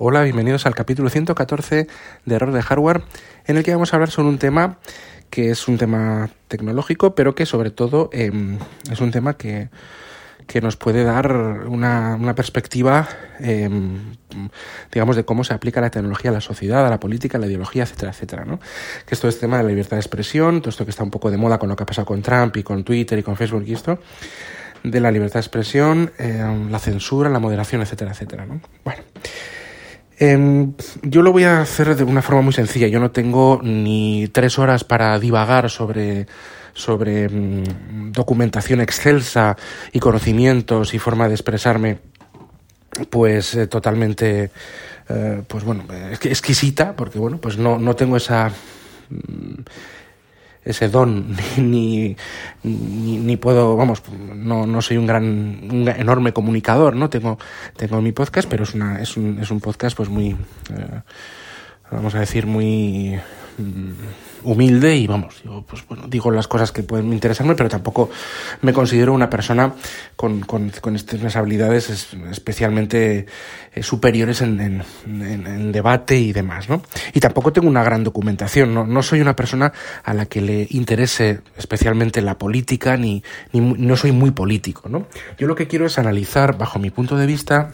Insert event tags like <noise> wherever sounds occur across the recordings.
Hola, bienvenidos al capítulo 114 de Error de Hardware, en el que vamos a hablar sobre un tema que es un tema tecnológico, pero que sobre todo em, es un tema que, nos puede dar una, perspectiva, em, digamos, de cómo se aplica la tecnología a la sociedad, a la política, a la ideología, etcétera, etcétera, ¿no? Que esto es tema de la libertad de expresión, todo esto que está un poco de moda con lo que ha pasado con Trump y con Twitter y con Facebook y esto, de la libertad de expresión, em, la censura, la moderación, etcétera, etcétera, ¿no? Bueno. Em, yo lo voy a hacer de una forma muy sencilla. Yo no tengo ni tres horas para divagar sobre, sobre mm, documentación excelsa y conocimientos y forma de expresarme, pues eh, totalmente, eh, pues bueno, exquisita, porque bueno, pues no, no tengo esa mm, ese don, <laughs> ni, ni, puedo, vamos, no, no soy un gran, un enorme comunicador, ¿no? Tengo, tengo mi podcast, pero es, una, es, un, es un podcast pues muy, eh, vamos a decir, muy mm, humilde y vamos, yo pues bueno, digo las cosas que pueden interesarme, pero tampoco me considero una persona con, con, con estas habilidades especialmente eh, superiores en, en, en, debate y demás, ¿no? Y tampoco tengo una gran documentación, ¿no? no soy una persona a la que le interese especialmente la política, ni, ni no soy muy político, ¿no? Yo lo que quiero es analizar, bajo mi punto de vista,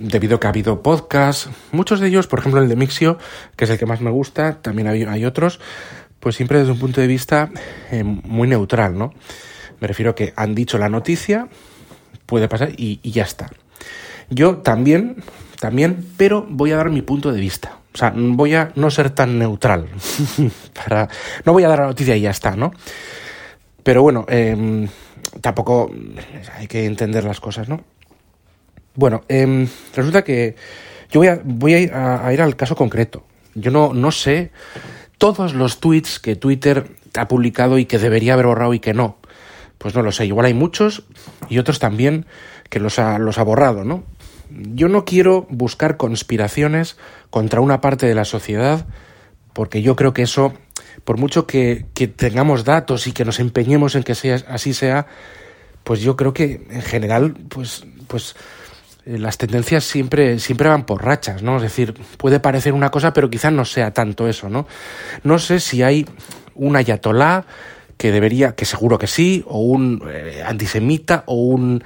debido a que ha habido podcasts, muchos de ellos, por ejemplo el de Mixio, que es el que más me gusta, también hay, otros, pues siempre desde un punto de vista eh, muy neutral, ¿no? Me refiero a que han dicho la noticia, puede pasar y, ya está. Yo también, también, pero voy a dar mi punto de vista. O sea, voy a no ser tan neutral. <laughs> para, no voy a dar la noticia y ya está, ¿no? Pero bueno, em, tampoco hay que entender las cosas, ¿no? Bueno, em, resulta que yo voy, a, voy a, ir, al caso concreto. Yo no, no sé todos los tweets que Twitter ha publicado y que debería haber borrado y que no. Pues no lo sé. Igual hay muchos y otros también que los ha, los ha borrado, ¿no? Yo no quiero buscar conspiraciones contra una parte de la sociedad porque yo creo que eso, por mucho que, que tengamos datos y que nos empeñemos en que sea, así sea, pues yo creo que en general, pues, pues las tendencias siempre, siempre van por rachas, ¿no? Es decir, puede parecer una cosa, pero quizás no sea tanto eso, ¿no? No sé si hay un ayatolá que debería, que seguro que sí, o un eh, antisemita, o un,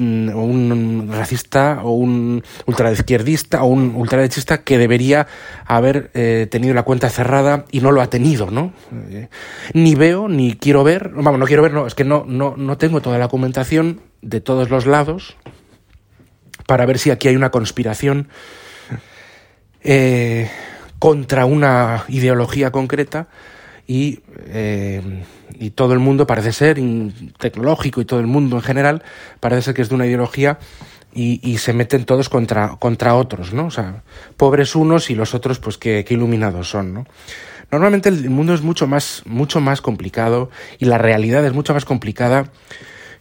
un racista, o un ultraizquierdista, o un ultraderechista que debería haber eh, tenido la cuenta cerrada y no lo ha tenido, ¿no? ni veo, ni quiero ver, vamos, no quiero ver, no, es que no, no, no tengo toda la documentación de todos los lados, para ver si aquí hay una conspiración eh, contra una ideología concreta y, eh, y, todo el mundo parece ser, tecnológico y todo el mundo en general, parece ser que es de una ideología y, y, se meten todos contra, contra otros, ¿no? O sea, pobres unos y los otros, pues qué, iluminados son, ¿no? Normalmente el mundo es mucho más, mucho más complicado y la realidad es mucho más complicada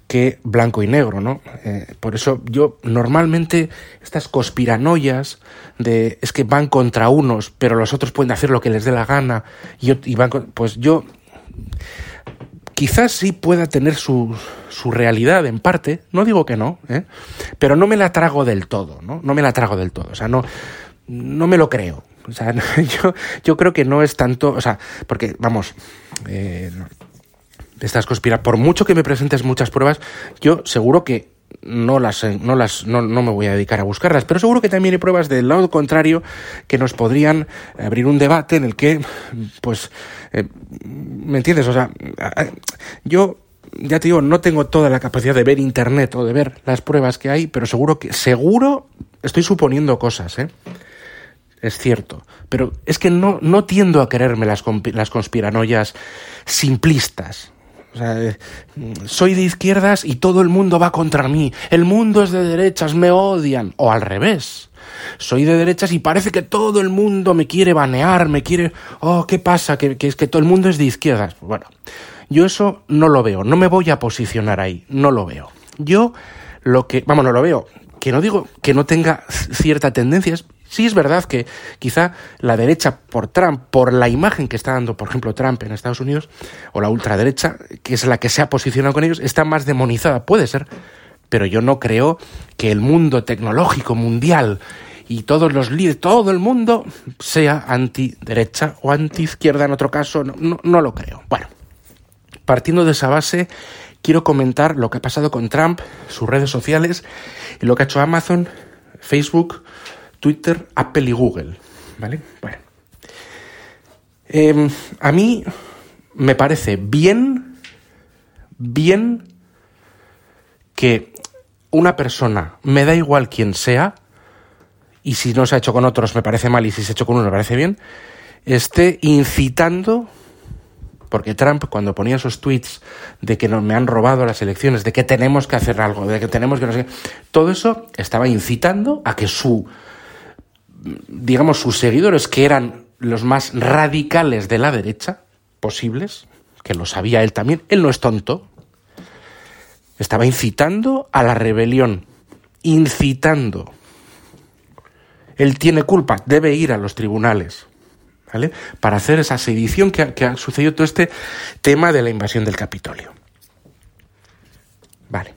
que blanco y negro, ¿no? Eh, por eso yo normalmente estas conspiranoias de es que van contra unos, pero los otros pueden hacer lo que les dé la gana y, van pues yo quizás sí pueda tener su, su realidad en parte, no digo que no, ¿eh? pero no me la trago del todo, ¿no? No me la trago del todo, o sea, no, no me lo creo. O sea, <laughs> yo, yo creo que no es tanto, o sea, porque, vamos, eh, estas conspiraciones, por mucho que me presentes muchas pruebas, yo seguro que no las, no las, no, no, me voy a dedicar a buscarlas, pero seguro que también hay pruebas del lado contrario que nos podrían abrir un debate en el que, pues, eh, ¿me entiendes? O sea, yo ya te digo, no tengo toda la capacidad de ver internet o de ver las pruebas que hay, pero seguro que, seguro, estoy suponiendo cosas, ¿eh? Es cierto. Pero es que no, no tiendo a quererme las, las conspiranoias simplistas. O sea, eh, soy de izquierdas y todo el mundo va contra mí. El mundo es de derechas, me odian. O al revés. Soy de derechas y parece que todo el mundo me quiere banear, me quiere... Oh, ¿qué pasa? Que, es que todo el mundo es de izquierdas. Bueno, yo eso no lo veo. No me voy a posicionar ahí. No lo veo. Yo lo que... Vamos, no lo veo. Que no digo que no tenga cierta tendencia, Sí es verdad que quizá la derecha por Trump, por la imagen que está dando, por ejemplo, Trump en Estados Unidos, o la ultraderecha, que es la que se ha posicionado con ellos, está más demonizada. Puede ser. pero yo no creo que el mundo tecnológico mundial y todos los líderes, todo el mundo sea antiderecha o antiizquierda en otro caso, no, no, lo creo. Bueno, partiendo de esa base, quiero comentar lo que ha pasado con Trump, sus redes sociales y lo que ha hecho Amazon, Facebook, Twitter, Apple y Google. ¿Vale? Bueno. Em, a mí me parece bien, bien que una persona, me da igual quién sea, y si no se ha hecho con otros me parece mal y si se ha hecho con uno me parece bien, esté incitando, porque Trump cuando ponía esos tweets de que nos, me han robado las elecciones, de que tenemos que hacer algo, de que tenemos que no sé todo eso estaba incitando a que su, digamos, sus seguidores, que eran los más radicales de la derecha posibles, que lo sabía él también, él no es tonto, estaba incitando a la rebelión, incitando él tiene culpa, debe ir a los tribunales. ¿Vale? Para hacer esa sedición que ha, sucedido todo este tema de la invasión del Capitolio. Vale.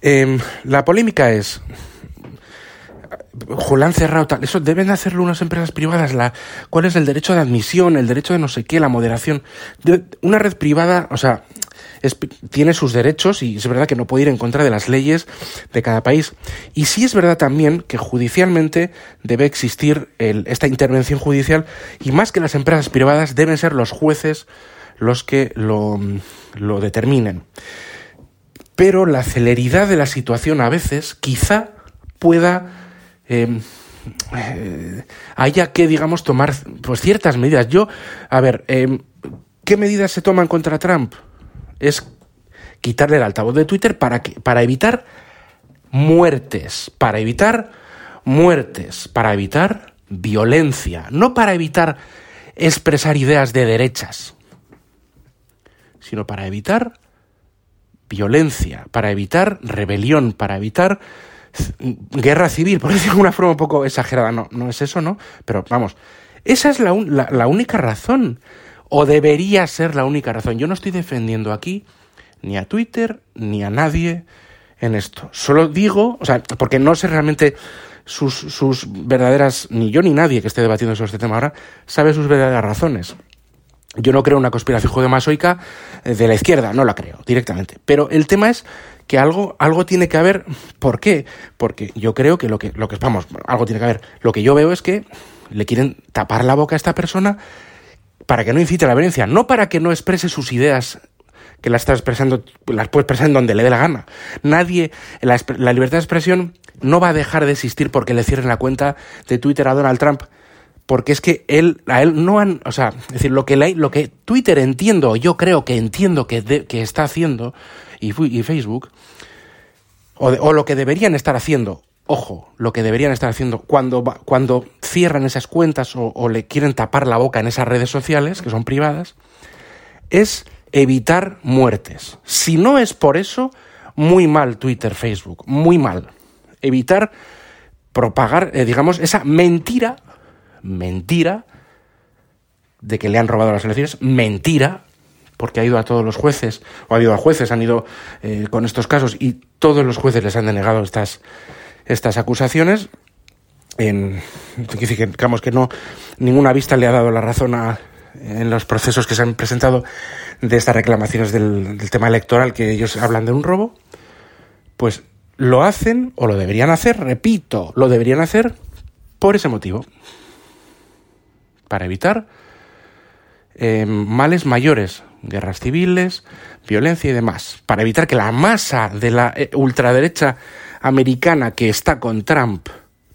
Em, la polémica es. Julián cerrado tal. Eso deben hacerlo unas empresas privadas. La, ¿Cuál es el derecho de admisión, el derecho de no sé qué, la moderación? una red privada, o sea, tiene sus derechos y es verdad que no puede ir en contra de las leyes de cada país. Y sí es verdad también que judicialmente debe existir esta intervención judicial y más que las empresas privadas deben ser los jueces los que lo, determinen. Pero la celeridad de la situación a veces quizá pueda... Em, eh, haya que, digamos, tomar pues, ciertas medidas. Yo, a ver, em, ¿qué medidas se toman contra Trump? es quitarle el altavoz de Twitter para, que, para evitar muertes, para evitar muertes, para evitar violencia, no para evitar expresar ideas de derechas, sino para evitar violencia, para evitar rebelión, para evitar guerra civil, por <laughs> decirlo de una forma un poco exagerada, no, no es eso, ¿no? Pero vamos, esa es la, la única razón o debería ser la única razón. Yo no estoy defendiendo aquí ni a Twitter ni a nadie en esto. Solo digo, o sea, porque no sé realmente sus, sus verdaderas, ni yo ni nadie que esté debatiendo sobre este tema ahora, sabe sus verdaderas razones. Yo no creo una conspiración judeo-masoica eh, de la izquierda, no la creo directamente. Pero el tema es que algo, algo tiene que haber. ¿Por qué? Porque yo creo que lo que, lo que, vamos, algo tiene que haber. Lo que yo veo es que le quieren tapar la boca a esta persona para que no incite a la violencia, no para que no exprese sus ideas que las está expresando, las puede expresar donde le dé la gana. Nadie, la, libertad de expresión no va a dejar de existir porque le cierren la cuenta de Twitter a Donald Trump, porque es que él, a él no han, o sea, es decir, lo que, lo que Twitter entiendo, yo creo que entiendo que, que está haciendo, y, Facebook, o, o, lo que deberían estar haciendo, ojo, lo que deberían estar haciendo cuando, cuando cierran esas cuentas o, le quieren tapar la boca en esas redes sociales, que son privadas, es evitar muertes. Si no es por eso, muy mal Twitter, Facebook, muy mal. Evitar propagar, eh, digamos, esa mentira, mentira, de que le han robado las elecciones, mentira, porque ha ido a todos los jueces, o ha ido a jueces, han ido eh, con estos casos y todos los jueces les han denegado estas, estas acusaciones. En, digamos que no, ninguna vista le ha dado la razón a, en los procesos que se han presentado de estas reclamaciones del, tema electoral, que ellos hablan de un robo, pues lo hacen o lo deberían hacer, repito, lo deberían hacer por ese motivo, para evitar eh, males mayores, guerras civiles, violencia y demás, para evitar que la masa de la eh, ultraderecha americana que está con Trump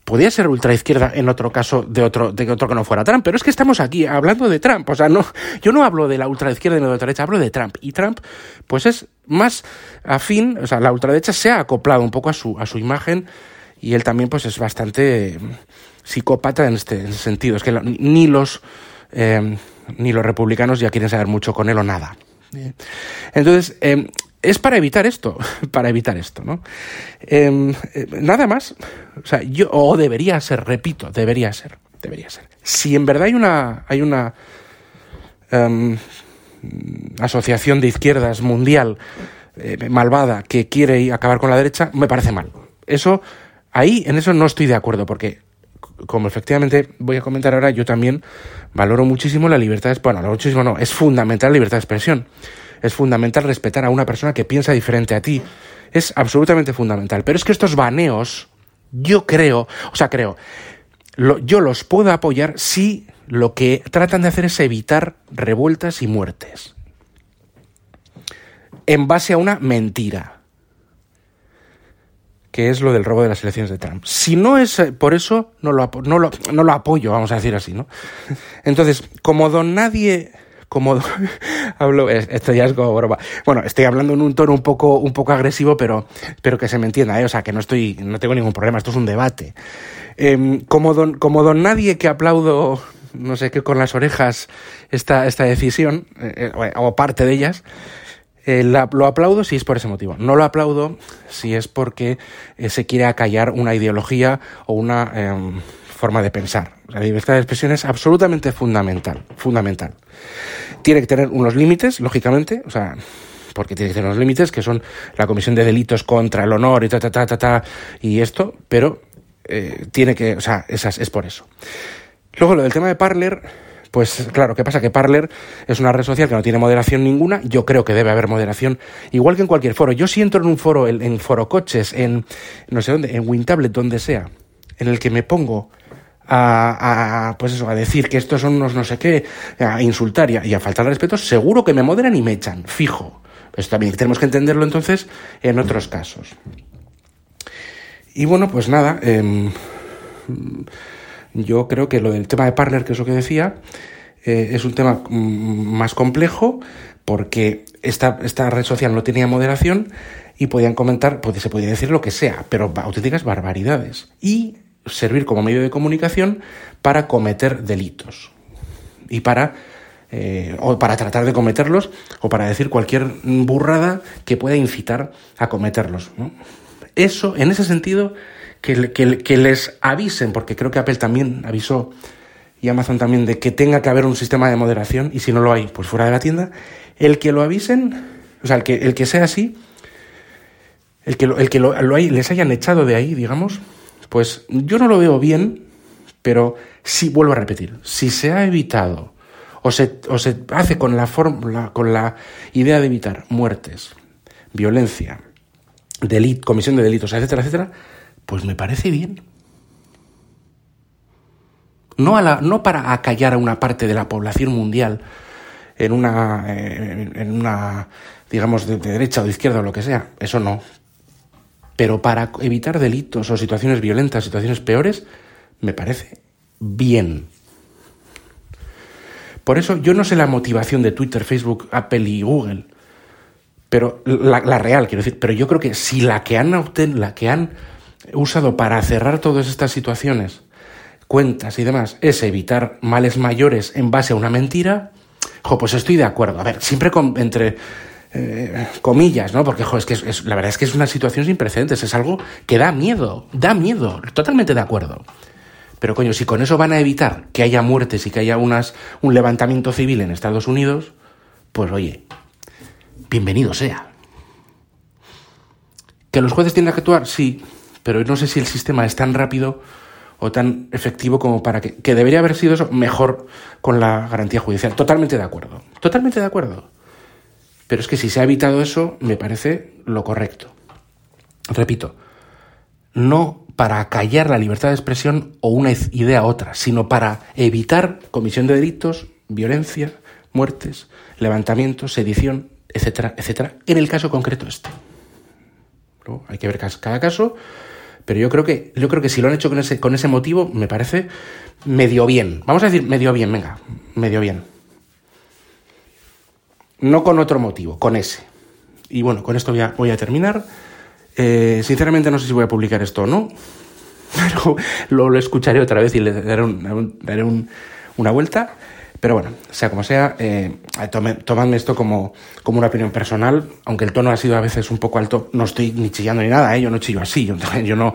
podía ser ultraizquierda en otro caso de otro, de otro que no fuera Trump, pero es que estamos aquí hablando de Trump, o sea, no, yo no hablo de la ultraizquierda y de la ultraderecha, hablo de Trump, y Trump, pues es más afín, o sea, la ultraderecha se ha acoplado un poco a su, a su imagen, y él también, pues es bastante psicópata en este, sentido, es que ni los, eh, ni los republicanos ya quieren saber mucho con él o nada. Entonces, eh, es para evitar esto, <laughs> para evitar esto, ¿no? Em, eh, nada más, o sea, yo, o debería ser, repito, debería ser, debería ser. Si en verdad hay una, hay una em, asociación de izquierdas mundial eh, malvada que quiere acabar con la derecha, me parece mal. Eso, ahí, en eso no estoy de acuerdo, porque como efectivamente voy a comentar ahora, yo también valoro muchísimo la libertad de Bueno, muchísimo no, es fundamental la libertad de expresión. Es fundamental respetar a una persona que piensa diferente a ti. Es absolutamente fundamental. Pero es que estos baneos, yo creo, o sea, creo, yo los puedo apoyar si lo que tratan de hacer es evitar revueltas y muertes. En base a una mentira. Que es lo del robo de las elecciones de Trump. Si no es eh, por eso, no lo, no no lo apoyo, vamos a decir así, ¿no? Entonces, como don nadie como <laughs> hablo, esto ya es como broma. Bueno, estoy hablando en un tono un poco, un poco agresivo, pero, pero que se me entienda, ¿eh? o sea, que no estoy, no tengo ningún problema, esto es un debate. Em, como, don, como don nadie que aplaudo, no sé qué, con las orejas esta, esta decisión, eh, eh, o parte de ellas, lo aplaudo si es por ese motivo. No lo aplaudo si es porque se quiere acallar una ideología o una em, forma de pensar. La libertad de expresión es absolutamente fundamental, fundamental. Tiene que tener unos límites, lógicamente, o sea, porque tiene que tener unos límites que son la comisión de delitos contra el honor y ta ta ta ta, ta y esto, pero eh, tiene que, o sea, esas, es por eso. Luego lo del tema de Parler, pues claro, ¿qué pasa? Que Parler es una red social que no tiene moderación ninguna. Yo creo que debe haber moderación, igual que en cualquier foro. Yo si entro en un foro, en, en foro coches, en no sé dónde, en WinTablet, donde sea, en el que me pongo a, pues eso, a decir que estos son unos no sé qué, a insultar y a, y a faltar respeto, seguro que me moderan y me echan, fijo. Esto también tenemos que entenderlo entonces en otros casos. Y bueno, pues nada, em, yo creo que lo del tema de partner, que es lo que decía, eh, es un tema mm, más complejo porque esta, esta red social no tenía moderación y podían comentar, pues se podía decir lo que sea, pero auténticas barbaridades. Y servir como medio de comunicación para cometer delitos y para eh, o para tratar de cometerlos o para decir cualquier burrada que pueda incitar a cometerlos. Eso, en ese sentido, que, les avisen, porque creo que Apple también avisó y Amazon también de que tenga que haber un sistema de moderación y si no lo hay, pues fuera de la tienda, el que lo avisen, o sea, el que, el que sea así, el que, el que lo, lo hay, les hayan echado de ahí, digamos, pues yo no lo veo bien, pero sí vuelvo a repetir, si se ha evitado o se, o se hace con la, fórmula, con la idea de evitar muertes, violencia, comisión de delitos, etcétera, etcétera, pues me parece bien. No, a la, no para acallar a una parte de la población mundial en una, en una digamos, de derecha o de izquierda o lo que sea, eso no, pero para evitar delitos o situaciones violentas, situaciones peores, me parece bien. Por eso yo no sé la motivación de Twitter, Facebook, Apple y Google, pero la, real, quiero decir, pero yo creo que si la que han la que han usado para cerrar todas estas situaciones, cuentas y demás, es evitar males mayores en base a una mentira, pues estoy de acuerdo. A ver, siempre entre eh, comillas, ¿no? Porque, es que es, la verdad es que es una situación sin precedentes, es algo que da miedo, da miedo, totalmente de acuerdo. Pero coño, si con eso van a evitar que haya muertes y que haya unas, un levantamiento civil en Estados Unidos, pues oye, bienvenido sea. ¿Que los jueces tienen que actuar? Sí, pero no sé si el sistema es tan rápido o tan efectivo como para que, que debería haber sido eso mejor con la garantía judicial. Totalmente de acuerdo. Totalmente de acuerdo. Pero es que si se ha evitado eso, me parece lo correcto. Repito, no para acallar la libertad de expresión o una idea otra, sino para evitar comisión de delitos, violencia, muertes, levantamientos, sedición, etcétera, etcétera, en el caso concreto este. Hay que ver cada caso, pero yo creo que, yo creo que si lo han hecho con ese, con ese motivo, me parece medio bien. Vamos a decir medio bien, venga, medio bien. No con otro motivo, con ese. Y bueno, con esto voy a, terminar. Eh, sinceramente no sé si voy a publicar esto o no, <laughs> pero lo, escucharé otra vez y le daré, una vuelta. Pero bueno, sea como sea, eh, tomadme esto como, como una opinión personal, aunque el tono ha sido a veces un poco alto, no estoy ni chillando ni nada, ¿eh? yo no chillo así, yo, <laughs> yo no...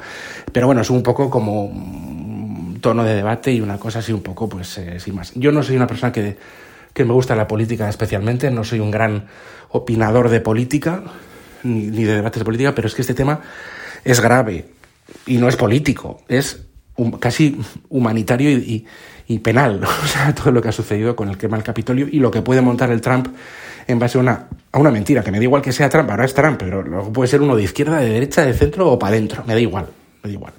Pero bueno, es un poco como un tono de debate y una cosa así un poco, pues, eh, sin más. Yo no soy una persona que que me gusta la política especialmente, no soy un gran opinador de política, ni, de debates de política, pero es que este tema es grave y no es político, es casi humanitario y, penal, <laughs> o sea, todo lo que ha sucedido con el quema del Capitolio y lo que puede montar el Trump en base a una, a una mentira, que me da igual que sea Trump, ahora es Trump, pero luego puede ser uno de izquierda, de derecha, de centro o para adentro, me da igual, me da igual.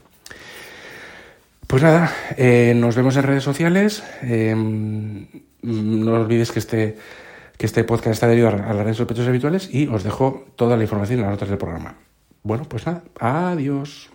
Pues nada, eh, nos vemos en redes sociales. Eh, no olvidéis que este, que este podcast está debido a las redes sospechosos habituales y os dejo toda la información en las notas del programa. Bueno, pues nada, adiós.